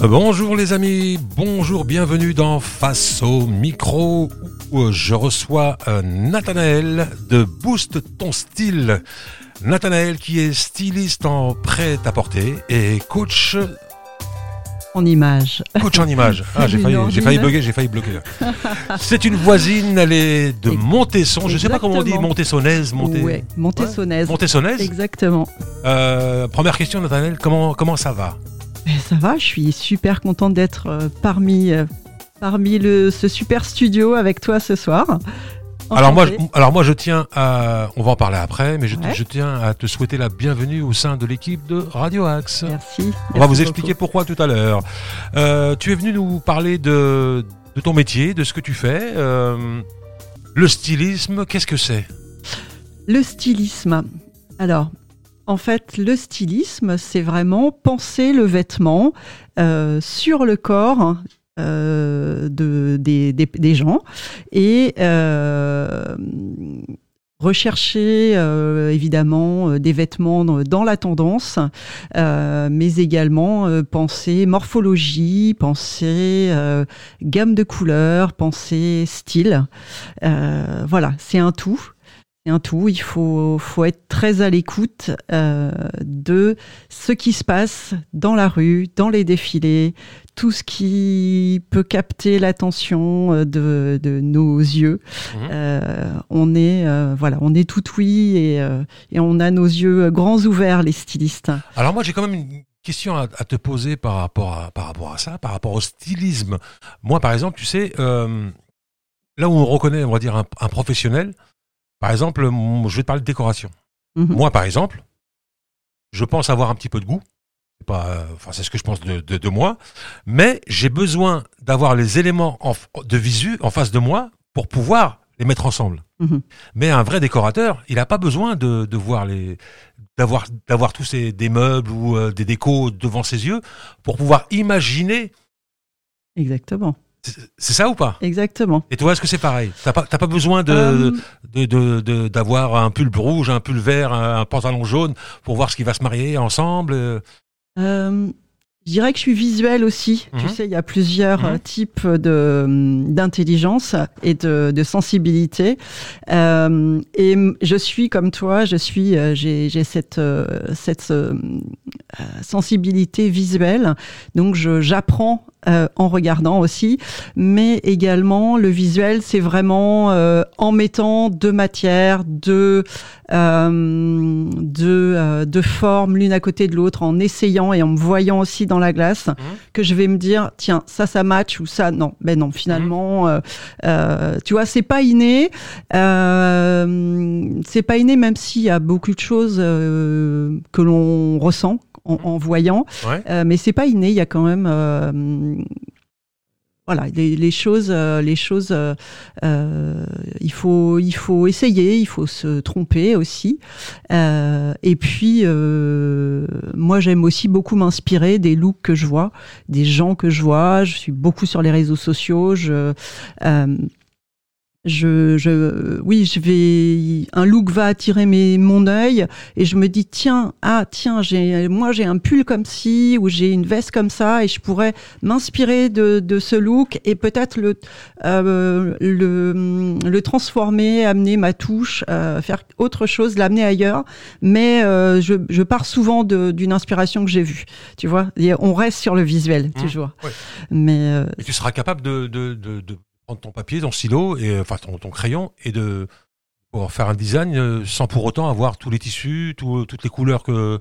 Bonjour les amis, bonjour, bienvenue dans Face au micro où je reçois euh, Nathanaël de Boost ton style. Nathanaël qui est styliste en prêt-à-porter et coach en image. Coach en image. Ah, j'ai failli, j'ai failli bugger, j'ai failli bloquer. C'est une voisine, elle est de Montesson. Je ne sais pas comment on dit, Montessonnaise. Monté... Ouais, Montessonnaise. Montessonnaise Exactement. Euh, première question, Nathanaël, comment, comment ça va? Ben, Ça va, je suis super contente d'être euh, parmi, euh, parmi le, ce super studio avec toi ce soir. Alors moi, alors moi, je tiens à, on va en parler après, mais je, je tiens à te souhaiter la bienvenue au sein de l'équipe de Radio Axe. Merci. On va vous expliquer pourquoi tout à l'heure. Euh, tu es venu nous parler de, de, ton métier, de ce que tu fais. Euh, le stylisme, qu'est-ce que c'est? Le stylisme. Alors, en fait, le stylisme, c'est vraiment penser le vêtement euh, sur le corps euh, de, des, des, gens et euh, rechercher euh, évidemment des vêtements dans la tendance, mais également penser morphologie, penser gamme de couleurs, penser style. voilà, c'est un tout un tout. Il faut, faut être très à l'écoute euh, de ce qui se passe dans la rue, dans les défilés, tout ce qui peut capter l'attention euh, de, de, nos yeux. Mmh. Euh, on est voilà, on est tout oui et, et, on a nos yeux grands ouverts, les stylistes. Alors moi j'ai quand même une question à, te poser par rapport à par rapport à ça, par rapport au stylisme. Moi par exemple, tu sais. Là où on reconnaît, on va dire, un professionnel, par exemple, je vais te parler de décoration. Mhm. Moi, par exemple, je pense avoir un petit peu de goût. C'est pas, enfin, c'est ce que je pense de, moi. Mais j'ai besoin d'avoir les éléments de visu en face de moi pour pouvoir les mettre ensemble. Mhm. Mais un vrai décorateur, il n'a pas besoin de, voir les, d'avoir, d'avoir tous ces, des meubles ou euh, des décos devant ses yeux pour pouvoir imaginer. Exactement. C'est ça ou pas? Exactement. Et toi, est-ce que c'est pareil? T'as pas, pas besoin euh, de, d'avoir un pull rouge, un pull vert, un, pantalon jaune pour voir ce qui va se marier ensemble euh, je dirais que je suis visuelle aussi. Tu mhm. sais, il y a plusieurs mhm. types de d'intelligence et de, de sensibilité. Euh, et je suis comme toi, je suis, euh, j'ai cette euh, cette euh, sensibilité visuelle. Donc, j'apprends en regardant aussi, mais également le visuel, c'est vraiment en mettant deux matières, deux deux, deux formes l'une à côté de l'autre, en essayant et en me voyant aussi dans la glace, mmh. que je vais me dire, tiens, ça, ça match ou ça, non. Ben non, finalement, mmh. euh, euh, tu vois, c'est pas inné. Euh, c'est pas inné, même s'il y a beaucoup de choses que l'on ressent en, mmh. voyant. mais c'est pas inné, il y a quand même voilà, les, choses, euh, les choses, euh, euh, il faut, il faut essayer, il faut se tromper aussi. et puis, moi, j'aime aussi beaucoup m'inspirer des looks que je vois, des gens que je vois. Je suis beaucoup sur les réseaux sociaux. Je, je, je, oui, je vais, un look va attirer mes, mon œil et je me dis tiens, ah tiens, j'ai, moi j'ai un pull comme ci ou j'ai une veste comme ça et je pourrais m'inspirer de, de ce look et peut-être le, euh, le, le transformer, amener ma touche, euh, faire autre chose, l'amener ailleurs. Mais euh, je, je pars souvent d'une inspiration que j'ai vue. Tu vois, on reste sur le visuel mmh, toujours. Mais tu seras capable de, de, de, de prendre ton papier, ton stylo, et, enfin ton, ton crayon, et de pouvoir faire un design euh, sans pour autant avoir tous les tissus, toutes les couleurs que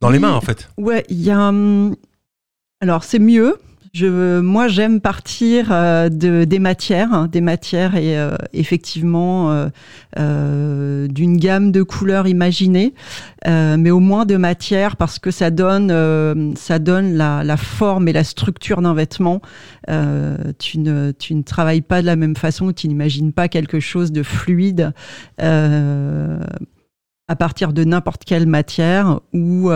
dans les mains en fait. Ouais, il y a. Hum, alors c'est mieux je, moi, j'aime partir euh, de, des matières, hein, des matières et euh, effectivement euh, euh, d'une gamme de couleurs imaginées, mais au moins de matières parce que ça donne, ça donne la, la, forme et la structure d'un vêtement. tu ne, tu ne travailles pas de la même façon, tu n'imagines pas quelque chose de fluide à partir de n'importe quelle matière ou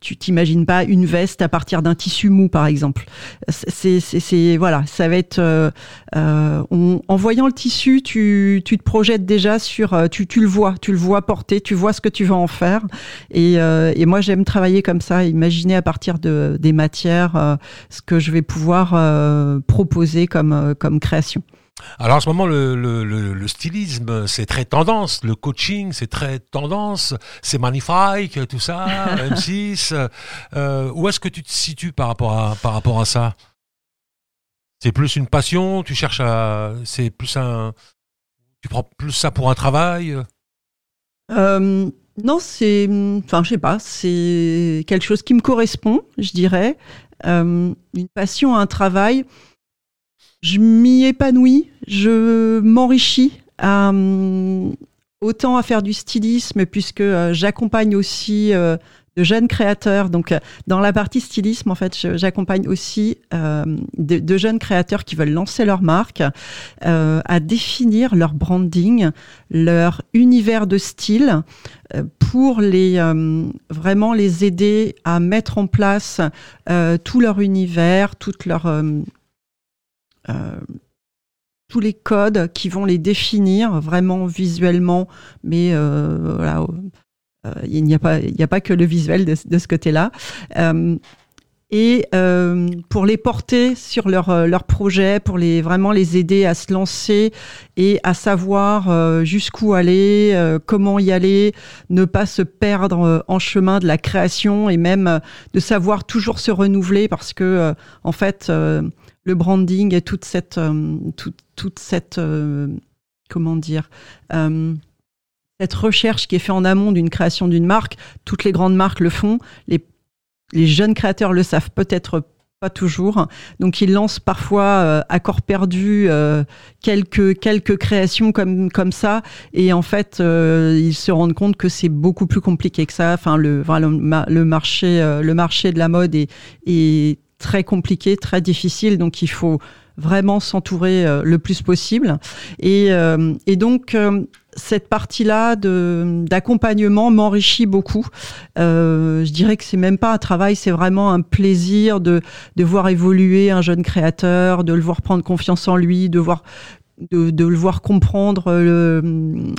tu t'imagines pas une veste à partir d'un tissu mou, par exemple. C'est, voilà, ça va être euh, euh, en voyant le tissu, tu, tu te projettes déjà sur, euh, tu, tu le vois, tu le vois porter, tu vois ce que tu vas en faire. Et, et moi, j'aime travailler comme ça, imaginer à partir de des matières ce que je vais pouvoir proposer comme comme création. Alors en ce moment, le, le, le, stylisme, c'est très tendance. Le coaching, c'est très tendance. C'est magnifique, tout ça, M6. Euh, où est-ce que tu te situes par rapport à, par rapport à ça? C'est plus une passion? Tu cherches à... C'est plus un... Tu prends plus ça pour un travail? Euh, Non, c'est... Enfin, je sais pas. C'est quelque chose qui me correspond, je dirais. Euh, une passion, un travail je m'y épanouis, je m'enrichis euh, autant à faire du stylisme puisque euh, j'accompagne aussi euh, de jeunes créateurs. Donc dans la partie stylisme, en fait, j'accompagne aussi de, jeunes créateurs qui veulent lancer leur marque à définir leur branding, leur univers de style pour les vraiment les aider à mettre en place tout leur univers, toute leur tous les codes qui vont les définir vraiment visuellement, mais euh, voilà, euh, il n'y a pas, il n'y a pas que le visuel de, ce côté-là. et pour les porter sur leur, leur projet, pour les vraiment les aider à se lancer et à savoir jusqu'où aller, comment y aller, ne pas se perdre en chemin de la création et même de savoir toujours se renouveler parce que en fait branding et toute cette, euh, euh, comment dire, euh, cette recherche qui est faite en amont d'une création d'une marque. Toutes les grandes marques le font. Les, jeunes créateurs le savent peut-être pas toujours. Donc ils lancent parfois à corps perdu quelques quelques créations comme ça et en fait ils se rendent compte que c'est beaucoup plus compliqué que ça. Enfin le marché le marché de la mode est très compliqué, très difficile. Donc il faut vraiment s'entourer euh, le plus possible. Et, euh, et donc euh, cette partie-là d'accompagnement m'enrichit beaucoup. je dirais que c'est même pas un travail, c'est vraiment un plaisir de, de voir évoluer un jeune créateur, de le voir prendre confiance en lui, de voir de, le voir comprendre euh,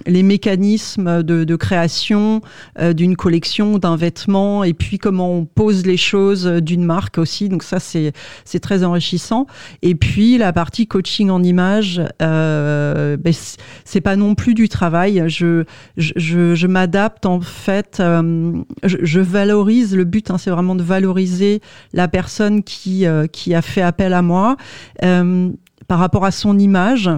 les mécanismes de, création euh, d'une collection, d'un vêtement, et puis comment on pose les choses d'une marque aussi. Donc ça, c'est très enrichissant. Et puis la partie coaching en image, euh, ben, c'est pas non plus du travail. Je je, je, m'adapte en fait. Euh, je, valorise. Le but, hein, c'est vraiment de valoriser la personne qui qui a fait appel à moi par rapport à son image.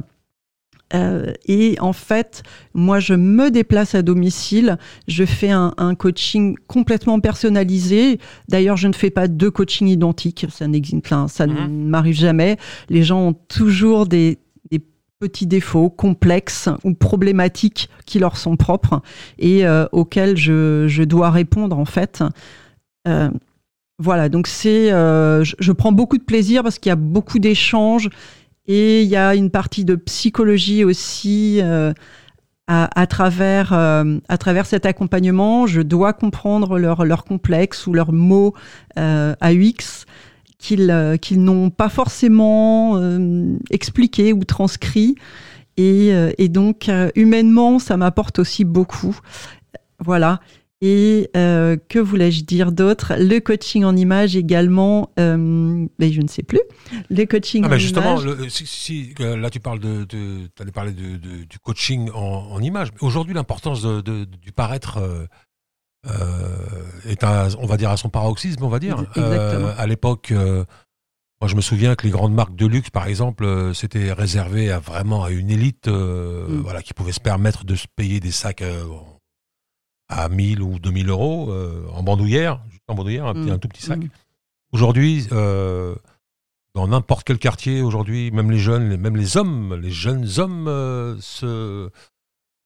Euh, et en fait, moi, je me déplace à domicile, je fais un, un coaching complètement personnalisé. D'ailleurs, je ne fais pas deux coachings identiques, ça n'existe, ça ne mhm. m'arrive jamais. Les gens ont toujours des, des, petits défauts complexes ou problématiques qui leur sont propres et euh, auxquels je, je, dois répondre en fait. Euh, voilà, donc c'est, euh, je, je prends beaucoup de plaisir parce qu'il y a beaucoup d'échanges et il y a une partie de psychologie aussi euh, à, travers, euh, à travers cet accompagnement. Je dois comprendre leurs leur complexes ou leurs mots euh, AUX qu'ils qu'ils n'ont pas forcément expliqué ou transcrit. Et, et donc, humainement, ça m'apporte aussi beaucoup. Voilà. Et euh, que voulais-je dire d'autre? Le coaching en image également, euh, mais je ne sais plus. Le coaching ah ben justement, Le, si, là tu parles de, de allais parler de, de, du coaching en, en image. Aujourd'hui, l'importance du paraître euh, euh, est, à, on va dire, à son paroxysme, on va dire. Euh, à l'époque, euh, moi je me souviens que les grandes marques de luxe, par exemple, c'était réservé à vraiment à une élite, mm. voilà, qui pouvait se permettre de se payer des sacs à 1000 ou 2000 euros euh, en bandoulière, en bandoulière, un, un, tout petit sac. Mm. Aujourd'hui, euh, dans n'importe quel quartier, aujourd'hui, même les jeunes, même les hommes, les jeunes hommes euh, se,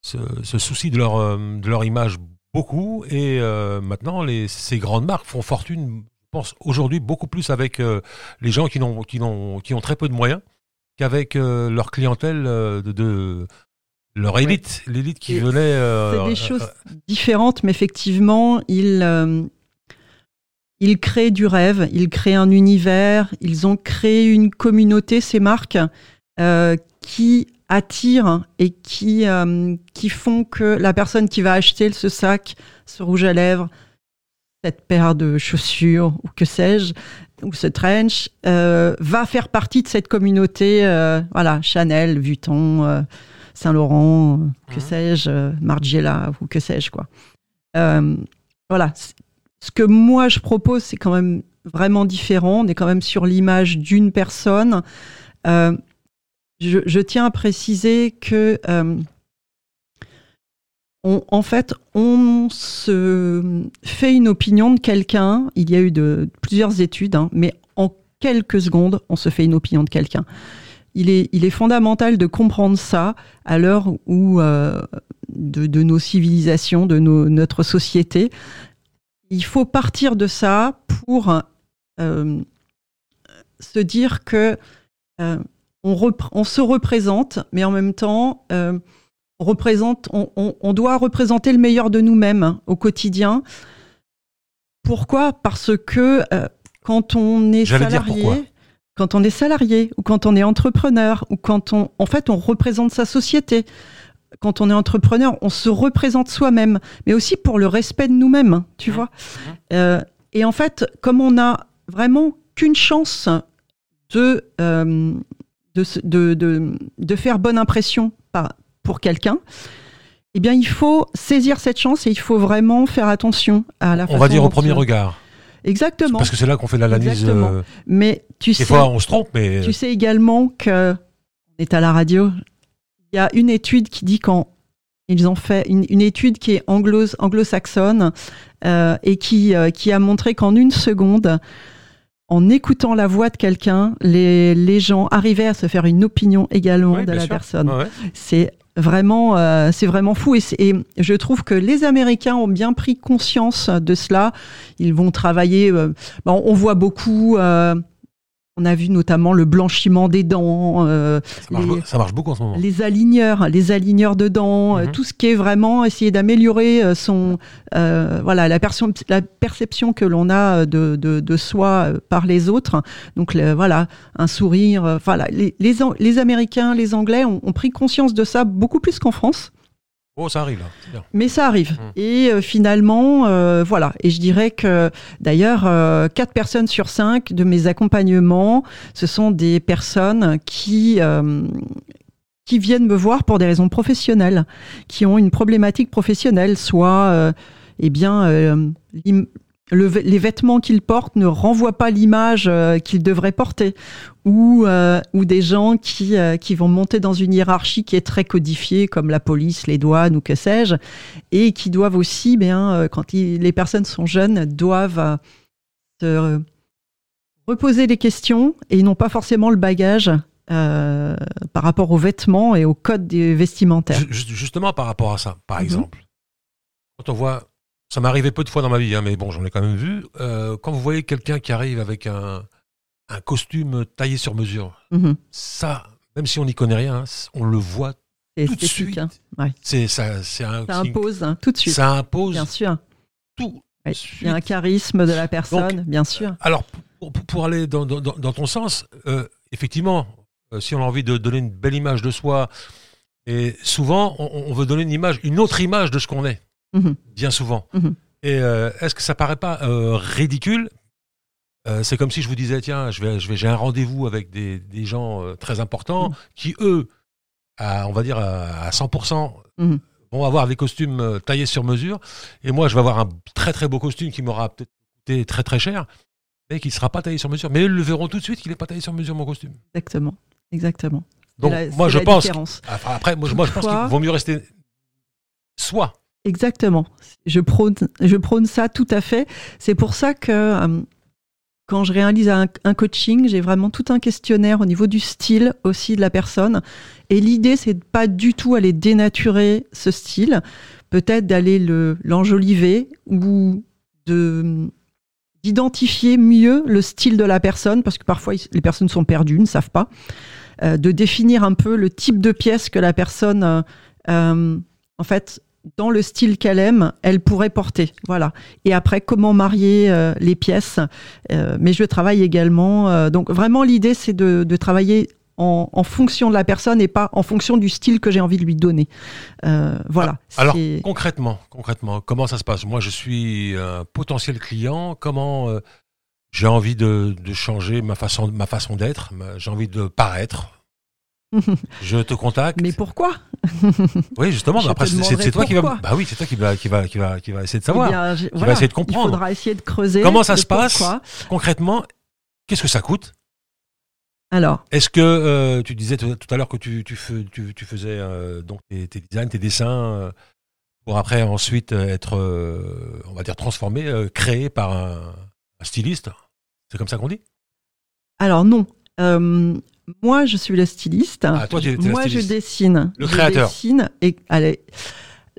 se, soucient de leur, de leur image beaucoup. Et maintenant, les, ces grandes marques font fortune, je pense, aujourd'hui, beaucoup plus avec les gens qui ont très peu de moyens qu'avec leur clientèle de leur élite, l'élite qui venait. Euh, c'est des choses différentes, mais effectivement, ils, euh, ils créent du rêve, ils créent un univers, ils ont créé une communauté, ces marques, euh, qui attirent et qui, euh, qui font que la personne qui va acheter ce sac, ce rouge à lèvres, cette paire de chaussures ou que sais-je, ou ce trench, euh, va faire partie de cette communauté, voilà, Chanel, Vuitton, Saint-Laurent, que mhm. sais-je, Margiela ou que sais-je, quoi. voilà, ce que moi je propose, c'est quand même vraiment différent. On est quand même sur l'image d'une personne. Euh, je, tiens à préciser que, euh, en fait, on se fait une opinion de quelqu'un. Il y a eu de, plusieurs études, hein, mais en quelques secondes, on se fait une opinion de quelqu'un. Il est, il est, fondamental de comprendre ça à l'heure où euh, de, nos civilisations, de notre société, il faut partir de ça pour euh, se dire que euh, on, se représente, mais en même temps, on, représente, on, doit représenter le meilleur de nous-mêmes hein, au quotidien. Pourquoi? Parce que quand on est salarié, quand on est salarié ou quand on est entrepreneur ou quand on, en fait, on représente sa société quand on est entrepreneur, on se représente soi-même, mais aussi pour le respect de nous-mêmes, hein, tu mmh. vois. Mmh. Euh, et en fait, comme on n'a vraiment qu'une chance de, euh, de, de, de, faire bonne impression pour quelqu'un, eh bien, il faut saisir cette chance et il faut vraiment faire attention à la On va dire au premier regard. Exactement. Parce que c'est là qu'on fait l'analyse. Euh, mais tu des fois, on se trompe, mais. Tu sais également que on est à la radio, il y a une étude qui dit quand ils ont fait une, étude qui est anglo, anglo-saxonne euh, et qui, euh, qui a montré qu'en une seconde, en écoutant la voix de quelqu'un, les, les, gens arrivaient à se faire une opinion également de la personne. C'est vraiment, euh, c'est vraiment fou. Et, je trouve que les Américains ont bien pris conscience de cela. Ils vont travailler. Bon, on voit beaucoup on a vu notamment le blanchiment des dents. Euh, ça, marche, beaucoup en ce moment. Les aligneurs, les aligneurs de dents, euh, mhm. tout ce qui est vraiment essayer d'améliorer euh, son, voilà, la, la, perception que l'on a de, de, soi par les autres. Donc voilà, un sourire. voilà, les, les, Américains, les Anglais ont, ont, pris conscience de ça beaucoup plus qu'en France. Oh, ça arrive Mais ça arrive. Hum. Et euh, finalement, euh, voilà. Et je dirais que d'ailleurs, euh, quatre personnes sur cinq de mes accompagnements, ce sont des personnes qui qui viennent me voir pour des raisons professionnelles, qui ont une problématique professionnelle, soit eh bien les vêtements qu'ils portent ne renvoient pas l'image euh, qu'ils devraient porter, ou, euh, ou des gens qui, euh, qui vont monter dans une hiérarchie qui est très codifiée, comme la police, les douanes ou que sais-je, et qui doivent aussi, bien, quand les personnes sont jeunes, doivent se reposer des questions et n'ont pas forcément le bagage par rapport aux vêtements et au code des vestimentaires. Justement par rapport à ça, par mhm. exemple, quand on voit ça m'est arrivé peu de fois dans ma vie, hein, mais bon, j'en ai quand même vu. Euh, quand vous voyez quelqu'un qui arrive avec un, un costume taillé sur mesure, mhm. ça, même si on n'y connaît rien, hein, on le voit tout de suite. Hein. C'est ça, un, ça impose hein, tout de suite. Ça impose. Bien sûr. Tout. Il y a un charisme de la personne, bien sûr. Alors, pour, pour aller dans, dans, dans, ton sens, euh, effectivement, euh, si on a envie de donner une belle image de soi, et souvent, on, on veut donner une image, une autre image de ce qu'on est. Mhm. bien souvent. Mhm. Et euh, est-ce que ça paraît pas euh, ridicule? Euh, C'est comme si je vous disais tiens, je vais, je vais, j'ai un rendez-vous avec des, des gens très importants mhm. qui eux, à, on va dire à, 100%, vont avoir des costumes taillés sur mesure, et moi je vais avoir un très très beau costume qui m'aura peut-être coûté très très cher, mais qui ne sera pas taillé sur mesure. Mais ils le verront tout de suite qu'il n'est pas taillé sur mesure mon costume. Exactement, exactement. Donc moi je pense. Après moi, moi je pense qu'il vaut mieux rester soi Exactement. Je prône, ça tout à fait. C'est pour ça que euh, quand je réalise un, coaching, j'ai vraiment tout un questionnaire au niveau du style aussi de la personne. Et l'idée, c'est de pas du tout aller dénaturer ce style, peut-être d'aller le l'enjoliver ou de d'identifier mieux le style de la personne, parce que parfois les personnes sont perdues, ne savent pas, euh, de définir un peu le type de pièce que la personne, euh, en fait, dans le style qu'elle aime, elle pourrait porter. Voilà. Et après, comment marier euh, les pièces euh, Mais je travaille également. euh, donc vraiment, l'idée, c'est de, de travailler en, en fonction de la personne et pas en fonction du style que j'ai envie de lui donner. Voilà. Alors C'est- concrètement, concrètement, comment ça se passe? Moi, je suis un potentiel client. Comment j'ai envie de, de changer ma façon, ma façon d'être? J'ai envie de paraître. Je te contacte. Mais pourquoi? Oui, justement. Je après, c'est- toi qui va. Bah oui, c'est toi qui va, qui va, qui va, qui va essayer de savoir. Eh bien, j'ai- va essayer de comprendre. Il faudra essayer de creuser. Comment ça se passe pourquoi. Concrètement, qu'est-ce que ça coûte? Alors, Est-ce que euh, tu disais tout à l'heure que tu, tu, fais- tu- tu faisais euh, donc tes, tes designs, tes dessins euh, pour après ensuite être, on va dire, transformé, créé par un, un styliste? C'est comme ça qu'on dit? Alors non. Euh, moi, je suis le styliste. Ah, toi, tu la moi, je dessine. Le Je créateur. dessine et allez.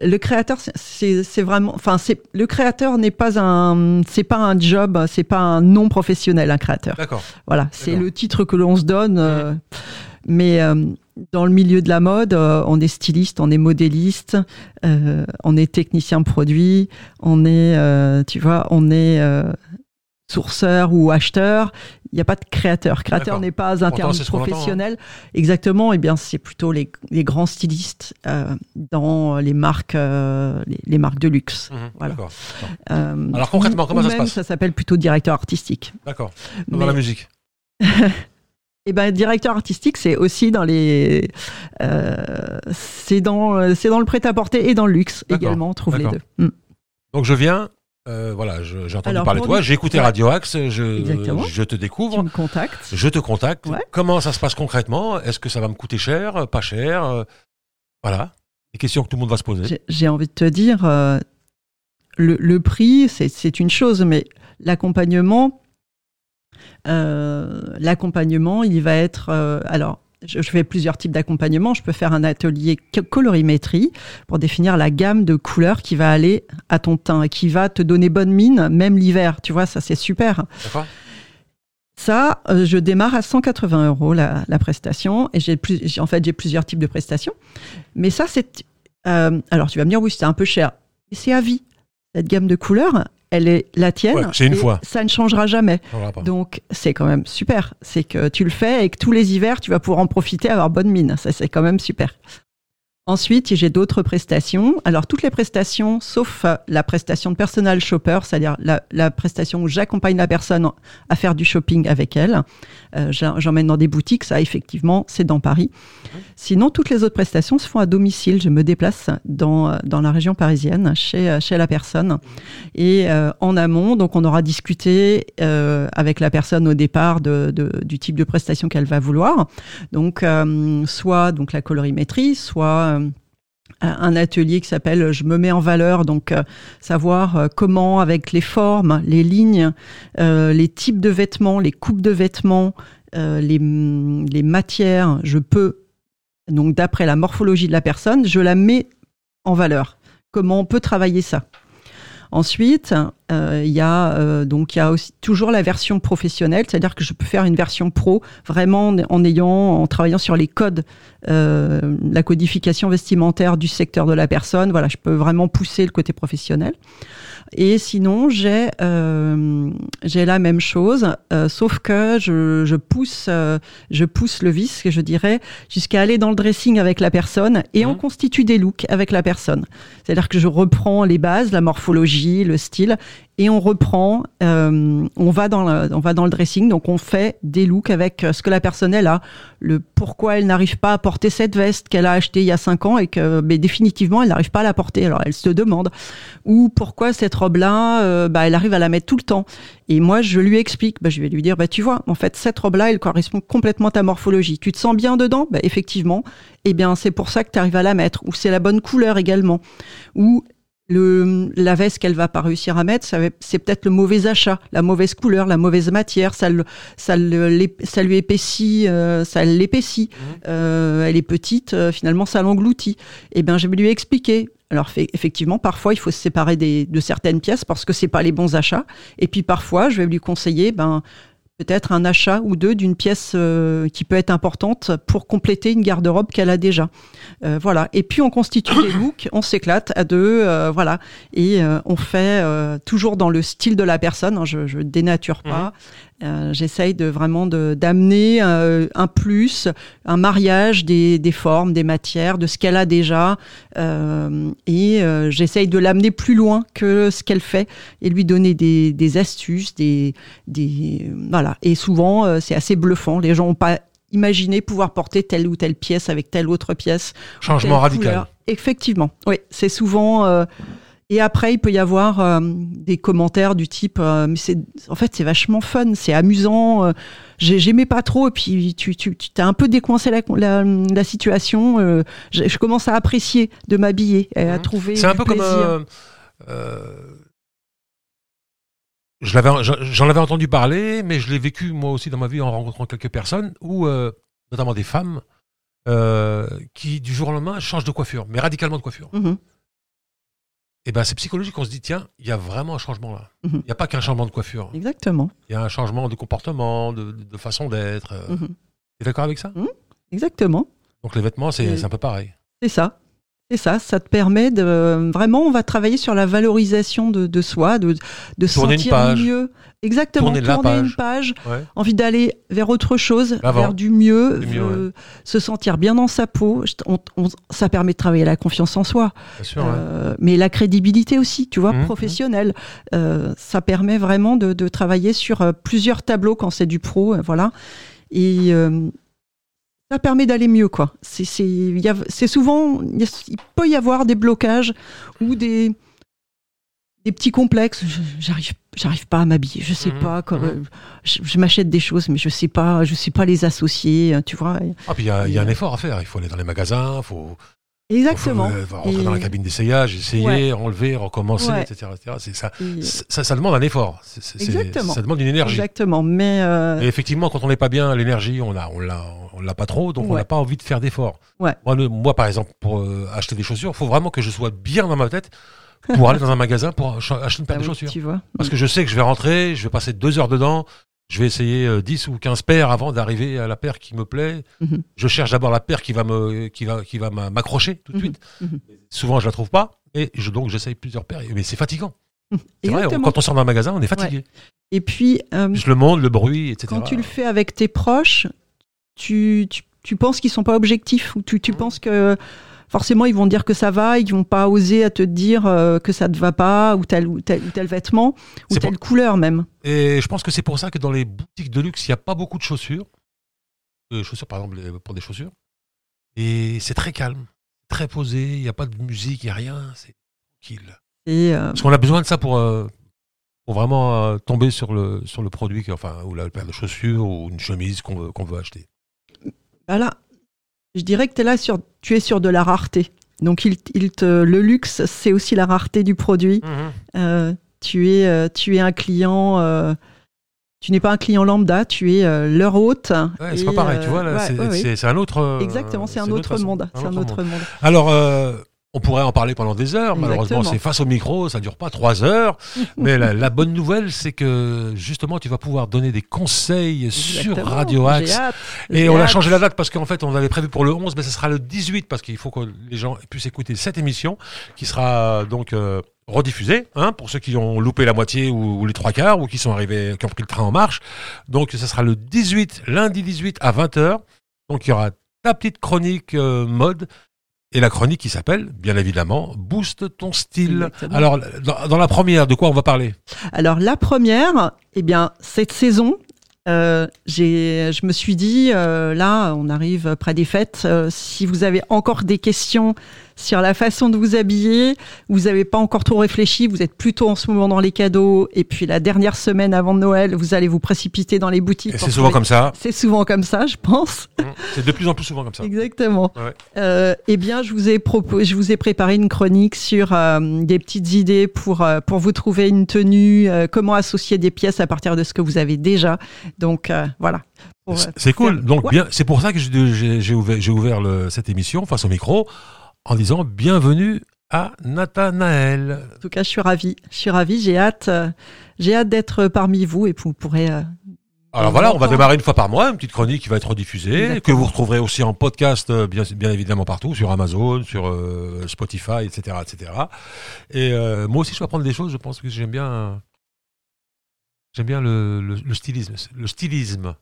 Le créateur, c'est- vraiment, enfin, le créateur n'est pas un, c'est pas un job, c'est pas un nom professionnel, un créateur. D'accord. Voilà, c'est le titre que l'on se donne. euh, mais euh, dans le milieu de la mode, euh, on est styliste, on est modéliste, euh, on est technicien produit, on est, tu vois, on est sourceur ou acheteur. Il n'y a pas de créateur. Créateur n'est pas un terme entend, hein. professionnel. Exactement. Et bien, c'est plutôt les, les grands stylistes euh, dans les marques, euh, les, les marques de luxe. Mhm, Voilà. Euh, Alors, concrètement, comment ça se passe Ça s'appelle plutôt directeur artistique. D'accord. Dans Mais- la musique. Eh ben, directeur artistique, c'est aussi dans les, c'est dans, c'est dans le prêt-à-porter et dans le luxe également. On trouve les deux. Mm. Donc je viens. Euh, voilà, j'ai entendu Alors, parler de toi, j'ai écouté Ouais. Radio Axe, je, te Tu découvre, me contactes. je te contacte. Ouais. Comment ça se passe concrètement? Est-ce que ça va me coûter cher, pas cher? Euh, Voilà, les questions que tout le monde va se poser. J'ai- envie de te dire, euh, le, le prix, c'est- c'est une chose, mais l'accompagnement, euh, l'accompagnement, il va être, alors. Je fais plusieurs types d'accompagnement. Je peux faire un atelier co- colorimétrie pour définir la gamme de couleurs qui va aller à ton teint et qui va te donner bonne mine, même l'hiver. Tu vois, ça c'est super. D'accord Ça, euh, je démarre à 180 euros la, la prestation et j'ai plus, j'ai- en fait j'ai plusieurs types de prestations. Mais ça c'est, euh, alors tu vas me dire oui c'est un peu cher, mais c'est à vie. Cette gamme de couleurs, elle est la tienne. Ouais, c'est une et fois. Ça ne changera jamais. Donc c'est quand même super. C'est que tu le fais et que tous les hivers tu vas pouvoir en profiter, avoir bonne mine. Ça c'est quand même super. Ensuite, j'ai d'autres prestations. Alors, toutes les prestations, sauf euh, la prestation de personal shopper, c'est-à-dire la, la prestation où j'accompagne la personne à faire du shopping avec elle. Euh, J'emmène dans des boutiques, ça, effectivement, c'est dans Paris. Sinon, toutes les autres prestations se font à domicile. Je me déplace dans, dans la région parisienne, chez, chez la personne. Et euh, en amont, donc, on aura discuté euh, avec la personne au départ de, de- du type de prestation qu'elle va vouloir. Donc, euh, soit donc la colorimétrie, soit un atelier qui s'appelle Je me mets en valeur, donc euh, savoir euh, comment avec les formes, les lignes, euh, les types de vêtements, les coupes de vêtements, euh, les, les matières, je peux, donc d'après la morphologie de la personne, je la mets en valeur. Comment on peut travailler ça? Ensuite, euh, il y a euh, donc il y a aussi toujours la version professionnelle, c'est-à-dire que je peux faire une version pro vraiment en, ayant en travaillant sur les codes, euh, la codification vestimentaire du secteur de la personne. Voilà, je peux vraiment pousser le côté professionnel. Et sinon, j'ai euh, j'ai la même chose, euh, sauf que je, je pousse euh, je pousse le vice, je dirais, jusqu'à aller dans le dressing avec la personne et on Mhm. constitue des looks avec la personne. C'est-à-dire que je reprends les bases, la morphologie, le style, et on reprend, euh, on va dans on va dans le dressing, donc on fait des looks avec euh, ce que la personne elle a, le pourquoi elle n'arrive pas à porter cette veste qu'elle a achetée il y a cinq ans et que définitivement elle n'arrive pas à la porter. Alors elle se demande ou pourquoi cette robe là, bah, elle arrive à la mettre tout le temps. Et moi je lui explique, bah, je vais lui dire bah tu vois, en fait cette robe là elle correspond complètement à ta morphologie. Tu te sens bien dedans, effectivement. Eh bien c'est pour ça que tu arrives à la mettre. Ou c'est la bonne couleur également. Ou le, la veste qu'elle va pas réussir à mettre, c'est peut-être le mauvais achat, la mauvaise couleur, la mauvaise matière, ça, le, ça, le- ça lui épaissit, euh, ça l'épaissit. Mhm. Euh, elle est petite, euh, finalement ça l'engloutit. Eh bien, je vais lui expliquer. Alors fait- effectivement, parfois il faut se séparer des, de certaines pièces parce que c'est pas les bons achats. Et puis parfois, je vais lui conseiller, ben peut-être un achat ou deux d'une pièce euh, qui peut être importante pour compléter une garde-robe qu'elle a déjà. Euh, voilà. Et puis on constitue des looks, on s'éclate à deux, euh, voilà. Et on fait toujours dans le style de la personne. Hein, je, je dénature pas. Euh, j'essaye de vraiment d'amener euh, un plus, un mariage des, des, formes, des matières, de ce qu'elle a déjà, euh, et j'essaye de l'amener plus loin que ce qu'elle fait et lui donner des, des astuces, des, des voilà. Et souvent c'est assez bluffant. Les gens n'ont pas imaginé pouvoir porter telle ou telle pièce avec telle autre pièce. Changement radical. Effectivement, oui, c'est souvent et après, il peut y avoir euh, des commentaires du type, euh, mais c'est, en fait, c'est vachement fun, c'est amusant. Euh, j'aimais pas trop, et puis tu, tu, t'as un peu décoincé la, la, la situation. Je, je, commence à apprécier de m'habiller à mmh. trouver. C'est un peu plaisir. comme. je l'avais, j'en avais entendu parler, mais je l'ai vécu moi aussi dans ma vie en rencontrant quelques personnes, ou notamment des femmes, qui du jour au lendemain changent de coiffure, mais radicalement de coiffure. Mmh et eh ben c'est psychologique. On se dit tiens, il y a vraiment un changement là. Mhm. Il n'y a pas qu'un changement de coiffure. Exactement. Il y a un changement de comportement, de, façon d'être. Euh. Mhm. Tu es d'accord avec ça? Mhm. Exactement. Donc les vêtements, c'est un peu pareil. C'est ça. C'est ça, ça te permet de vraiment, on va travailler sur la valorisation de, de soi, de, de sentir mieux. Exactement, tourner, tourner une page, envie d'aller vers autre chose, vers du mieux, euh, se sentir bien dans sa peau. ça permet de travailler la confiance en soi, sûr, euh, mais la crédibilité aussi, tu vois, mmh, mmh. professionnelle. Euh, ça permet vraiment de, de travailler sur plusieurs tableaux quand c'est du pro, voilà. Et ça permet d'aller mieux, quoi. C'est souvent, il peut y avoir des blocages ou des, des petits complexes. J'arrive, j'arrive pas à m'habiller. Je sais mmh, pas. Comme, mmh. je, m'achète des choses, mais je sais pas, je sais pas les associer. Tu vois. Ah, puis il y a, y a un effort à faire. Il faut aller dans les magasins, faut. Exactement. Rentrer dans la cabine d'essayage, essayer, enlever, recommencer, etc. etc. Ça, ça, ça, demande un effort. Exactement. Ça demande une énergie. Exactement. Mais euh... Et effectivement, quand on n'est pas bien, l'énergie, on l'a, on l'a, on l'a pas trop, donc on n'a pas envie de faire d'efforts. Moi, moi, par exemple, pour euh, acheter des chaussures, il faut vraiment que je sois bien dans ma tête pour aller dans un magasin pour acheter une paire ah de chaussures. Tu vois. Parce que je sais que je vais rentrer, je vais passer deux heures dedans, je vais essayer 10 euh, ou 15 paires avant d'arriver à la paire qui me plaît. Mhm. Je cherche d'abord la paire qui va me, qui va, qui va m'accrocher tout de mhm. suite. Mhm. Souvent, je la trouve pas, et je, donc j'essaye plusieurs paires. Mais c'est fatigant. C'est vrai, quand on sort d'un magasin, on est fatigué. Et puis, euh, le monde, le bruit, etc. Quand tu le fais avec tes proches, tu, tu, penses qu'ils sont pas objectifs ou tu, tu mmh. penses que forcément ils vont dire que ça va, ils vont pas oser à te dire euh, que ça ne va pas ou tel ou tel, ou tel vêtement ou telle couleur même. Et je pense que c'est pour ça que dans les boutiques de luxe, il n'y a pas beaucoup de chaussures. De chaussures par exemple pour des chaussures. Et c'est très calme, très posé, il n'y a pas de musique, il n'y a rien, c'est tranquille. Euh, Parce qu'on a besoin de ça pour, euh, pour vraiment tomber sur le, sur le produit, enfin, ou la paire de chaussures ou une chemise qu'on veut, qu'on veut acheter. Voilà. Je dirais que es là sur, tu es sur de la rareté. Donc, il, il te, le luxe, c'est aussi la rareté du produit. Mhm. Euh, tu, es, euh, tu es un client. Euh, tu n'es pas un client lambda, tu es leur hôte. Ouais, c'est pas pareil, tu vois, c'est un autre. Exactement, c'est un, autre monde. C'est un autre monde. Alors, on pourrait en parler pendant des heures. Malheureusement, c'est face au micro, ça dure pas trois heures. mais la, bonne nouvelle, c'est que justement, tu vas pouvoir donner des conseils sur Radio Axe. Et on a changé la date parce qu'en fait, on avait prévu pour le 11, mais ce sera le 18 parce qu'il faut que les gens puissent écouter cette émission qui sera donc euh, rediffusée hein, pour ceux qui ont loupé la moitié ou, les trois quarts ou qui sont arrivés, qui ont pris le train en marche. Donc, ce sera le 18, lundi 18 à 20h. Donc, il y aura ta petite chronique euh, mode et la chronique qui s'appelle, bien évidemment, Booste ton style. Alors, dans, la première, de quoi on va parler? Alors, la première, eh bien, cette saison, euh, je me suis dit, euh, là, on arrive près des fêtes. Euh, si vous avez encore des questions sur la façon de vous habiller. Vous n'avez pas encore trop réfléchi, vous êtes plutôt en ce moment dans les cadeaux. Et puis la dernière semaine avant Noël, vous allez vous précipiter dans les boutiques. C'est souvent comme ça. C'est souvent comme ça, je pense. Mmh. C'est de plus en plus souvent comme ça. Exactement. Euh, eh bien, je vous ai proposé, je vous ai préparé une chronique sur euh, des petites idées pour euh, pour vous trouver une tenue, comment associer des pièces à partir de ce que vous avez déjà. Donc voilà. C'est cool. Donc bien, c'est pour ça que j'ai ouvert, j'ai ouvert le, cette émission face au micro en disant bienvenue à Nathanaël. En tout cas, je suis ravi. Je suis ravi. J'ai hâte, euh, j'ai hâte d'être parmi vous et vous pourrez. Euh, Alors voilà, on va démarrer une fois par mois, une petite chronique qui va être diffusée, Exactement. que vous retrouverez aussi en podcast, euh, bien, bien évidemment partout, sur Amazon, sur euh, Spotify, etc., etc. Et moi aussi, je vais apprendre des choses. Je pense que j'aime bien, j'aime bien le, le, le stylisme, le stylisme.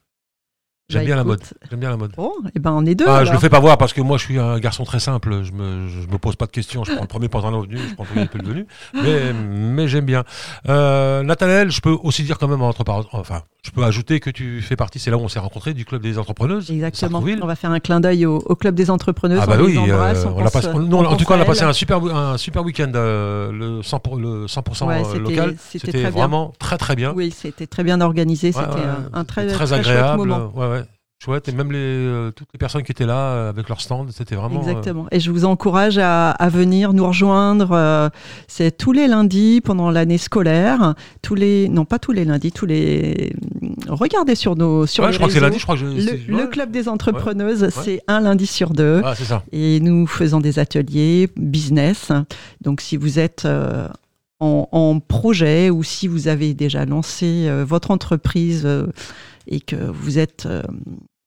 J'aime Bah, bien la mode. J'aime bien la mode. Bon, et ben on est deux. Ah, je le fais pas voir parce que moi je suis un garçon très simple. Je me, je me pose pas de questions. Je prends le premier pantalon venu, je prends le premier peu le venu. Mais, mais j'aime bien. Euh, Nathanaël, je peux aussi dire quand même entre parenthèses, enfin, je peux ajouter que tu fais partie. C'est là où on s'est rencontrés du club des entrepreneuses. Exactement. On va faire un clin d'œil au, au club des entrepreneuses. Ah bah on oui, embrasse, euh, on on passé- euh, non, on en tout cas on a passé un super un super week-end euh, le 100 pour- le 100% Ouais, c'était- local. c'était bien. vraiment très très bien. Oui, c'était très bien organisé. Ouais, C'était ouais, un, très, très agréable. moment. Ouais, ouais. Chouette. Et même les euh, toutes les personnes qui étaient là euh, avec leur stand, c'était vraiment. euh, Exactement. Et je vous encourage à, à venir nous rejoindre. euh, c'est tous les lundis pendant l'année scolaire. Tous les, non pas tous les lundis, tous les. Regardez sur nos sur ouais, les je crois que c'est réseaux. lundi. Je crois que je- Le, c'est- le ouais. club des entrepreneuses, c'est un lundi sur deux. Ah, c'est ça. Et nous faisons des ateliers business. Donc, si vous êtes euh, en, en projet ou si vous avez déjà lancé euh, votre entreprise euh, et que vous êtes euh,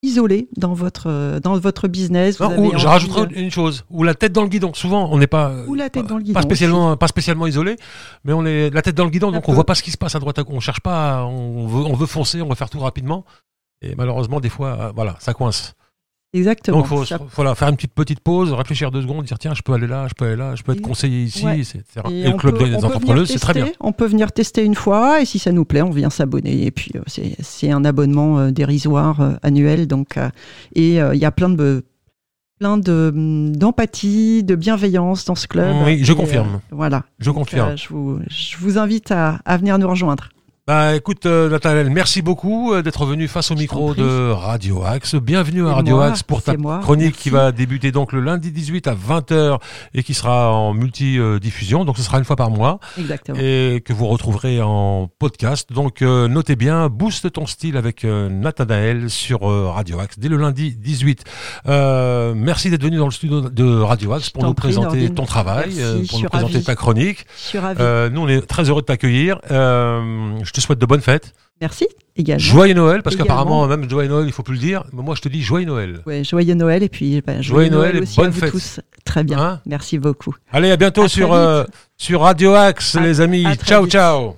isolé dans votre, dans votre business, vous Non, avez ou envie, je rajouterais euh, une chose, ou la tête dans le guidon. Souvent, on n'est pas Ou la tête dans le guidon pas spécialement pas spécialement isolé, mais on est la tête dans le guidon, donc on peut. voit pas ce qui se passe à droite. à gauche. On cherche pas, on veut on veut foncer, on veut faire tout rapidement. Et malheureusement, des fois, voilà, ça coince. Exactement. Donc, faut, Ça- voilà, faire une petite petite pause, réfléchir deux secondes, dire tiens, je peux aller là, je peux aller là, je peux être conseiller ici, ouais. etc. Et Et, le club peut- des venir c'est très bien. On peut venir tester une fois et si ça nous plaît, on vient s'abonner. Et puis, euh, c'est- un abonnement euh, dérisoire euh, annuel. Donc, euh, et il y a plein de plein de hum, d'empathie, de bienveillance dans ce club. Oui, je Et, confirme. voilà. Je Donc, confirme. je, vous, je vous invite à, à venir nous rejoindre. Bah écoute, euh, merci beaucoup euh, d'être venu face au Je micro de Radio Axe. Bienvenue à Radio moi, Axe pour ta moi, chronique qui va débuter donc le lundi 18 à 20h et qui sera en multi-diffusion. Donc ce sera une fois par mois Exactement. et que vous retrouverez en podcast. Donc euh, notez bien, booste ton style avec euh, Nathanaël sur Radio Axe dès le lundi 18. Euh, merci d'être venu dans le studio de Radio Axe pour nous prie, présenter Nordine. ton travail, Merci, pour nous présenter ta chronique. Je suis. Euh, nous, on est très heureux de t'accueillir. Je te souhaite de bonnes fêtes. Merci également. Joyeux Noël, parce qu'apparemment, même joyeux Noël, il faut plus le dire. Mais moi, je te dis joyeux Noël. Ouais, joyeux Noël et puis ben, Joyeux joyeux, Noël et aussi à bonnes vous tous. Très bien. Hein Merci beaucoup. Allez, à bientôt À sur, euh, sur Radio Axe, À- les amis. à Ciao, vite. ciao.